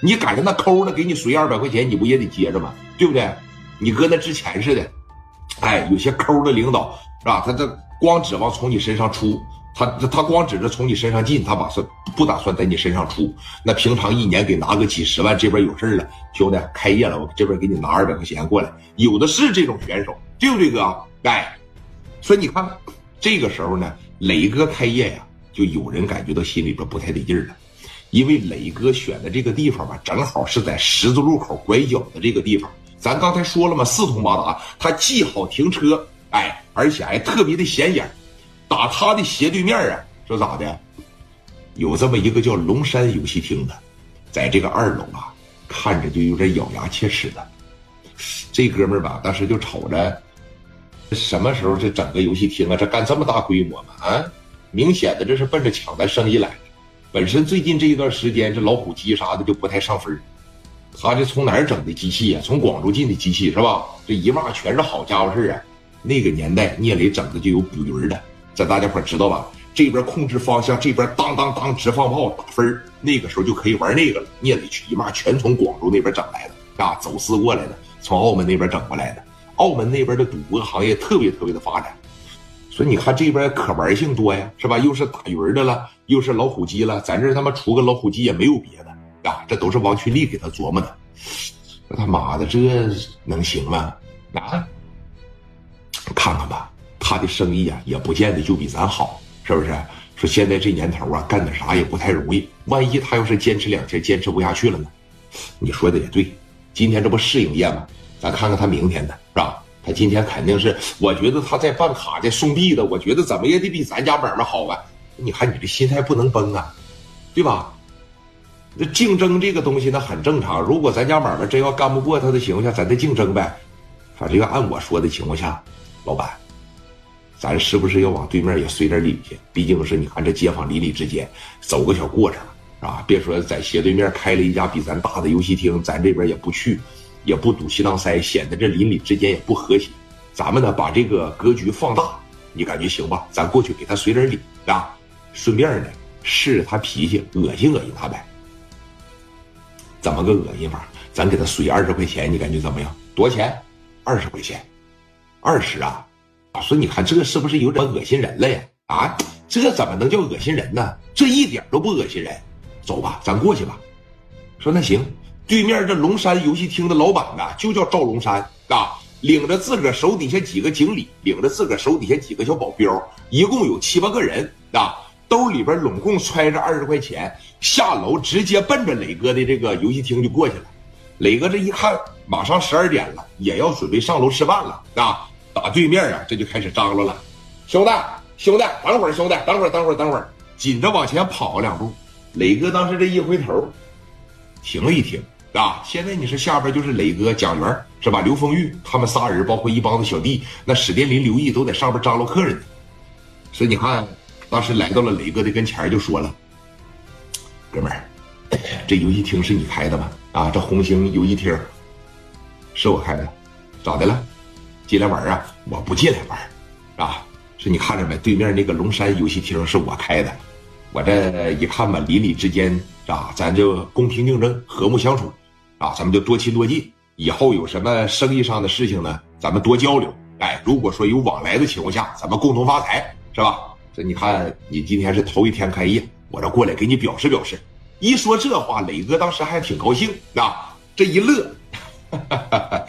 你赶上那抠的，给你随二百块钱，你不也得接着吗？对不对？你搁那之前似的，哎，有些抠的领导是吧？他这光指望从你身上出，他他光指着从你身上进，他把算不打算在你身上出。那平常一年给拿个几十万，这边有事了，兄弟开业了，我这边给你拿二百块钱过来，有的是这种选手，对不对哥？哎，所以你看，这个时候呢，磊哥开业呀，就有人感觉到心里边不太得劲了。因为磊哥选的这个地方吧，正好是在十字路口拐角的这个地方。咱刚才说了嘛，四通八达，它既好停车，哎，而且还特别的显眼。打他的斜对面啊，说咋的？有这么一个叫龙山游戏厅的，在这个二楼啊，看着就有点咬牙切齿的。这哥们儿吧，当时就瞅着，什么时候这整个游戏厅啊？这干这么大规模吗？啊，明显的这是奔着抢咱生意来的。本身最近这一段时间，这老虎机啥的就不太上分他这从哪儿整的机器呀？从广州进的机器是吧？这一骂全是好家伙事啊！那个年代聂磊整的就有捕鱼的，这大家伙知道吧？这边控制方向，这边当当当直放炮打分那个时候就可以玩那个了。聂磊去一骂，全从广州那边整来的啊，走私过来的，从澳门那边整过来的。澳门那边的赌博行业特别特别的发展。所以你看这边可玩性多呀，是吧？又是打鱼的了，又是老虎机了，咱这他妈出个老虎机也没有别的啊，这都是王群力给他琢磨的。这他妈的这能行吗？啊，看看吧，他的生意啊也不见得就比咱好，是不是？说现在这年头啊，干点啥也不太容易，万一他要是坚持两天坚持不下去了呢？你说的也对，今天这不试营业吗？咱看看他明天的是吧？他今天肯定是，我觉得他在办卡的送币的，我觉得怎么也得比咱家买卖好啊！你看你这心态不能崩啊，对吧？那竞争这个东西那很正常。如果咱家买卖真要干不过他的情况下，咱再竞争呗。反正要按我说的情况下，老板，咱是不是要往对面也随点礼去？毕竟是你看这街坊邻里之间走个小过程啊，别说在斜对面开了一家比咱大的游戏厅，咱这边也不去。也不堵西当塞，显得这邻里之间也不和谐。咱们呢，把这个格局放大，你感觉行吧？咱过去给他随点礼啊，顺便呢试试他脾气，恶心恶心他呗。怎么个恶心法？咱给他随二十块钱，你感觉怎么样？多少钱？二十块钱，二十啊！说你看这是不是有点恶心人了呀？啊，这怎么能叫恶心人呢？这一点都不恶心人。走吧，咱过去吧。说那行。对面这龙山游戏厅的老板呢，就叫赵龙山啊，领着自个儿手底下几个经理，领着自个儿手底下几个小保镖，一共有七八个人啊，兜里边拢共揣着二十块钱，下楼直接奔着磊哥的这个游戏厅就过去了。磊哥这一看，马上十二点了，也要准备上楼吃饭了啊，打对面啊，这就开始张罗了，兄弟，兄弟，等会儿，兄弟，等会儿，等会儿，等会儿，紧着往前跑两步。磊哥当时这一回头，停了一停。啊！现在你是下边就是磊哥、蒋元是吧？刘丰玉他们仨人，包括一帮子小弟，那史殿林、刘毅都在上边张罗客人。所以你看，当时来到了磊哥的跟前，就说了：“哥们儿，这游戏厅是你开的吗？啊，这红星游戏厅是我开的，咋的了？进来玩啊？我不进来玩，啊？是你看着没？对面那个龙山游戏厅是我开的。我这一看吧，邻里之间啊，咱就公平竞争，和睦相处。”啊，咱们就多亲多近，以后有什么生意上的事情呢，咱们多交流。哎，如果说有往来的情况下，咱们共同发财，是吧？这你看，你今天是头一天开业，我这过来给你表示表示。一说这话，磊哥当时还挺高兴啊，这一乐，哈哈哈哈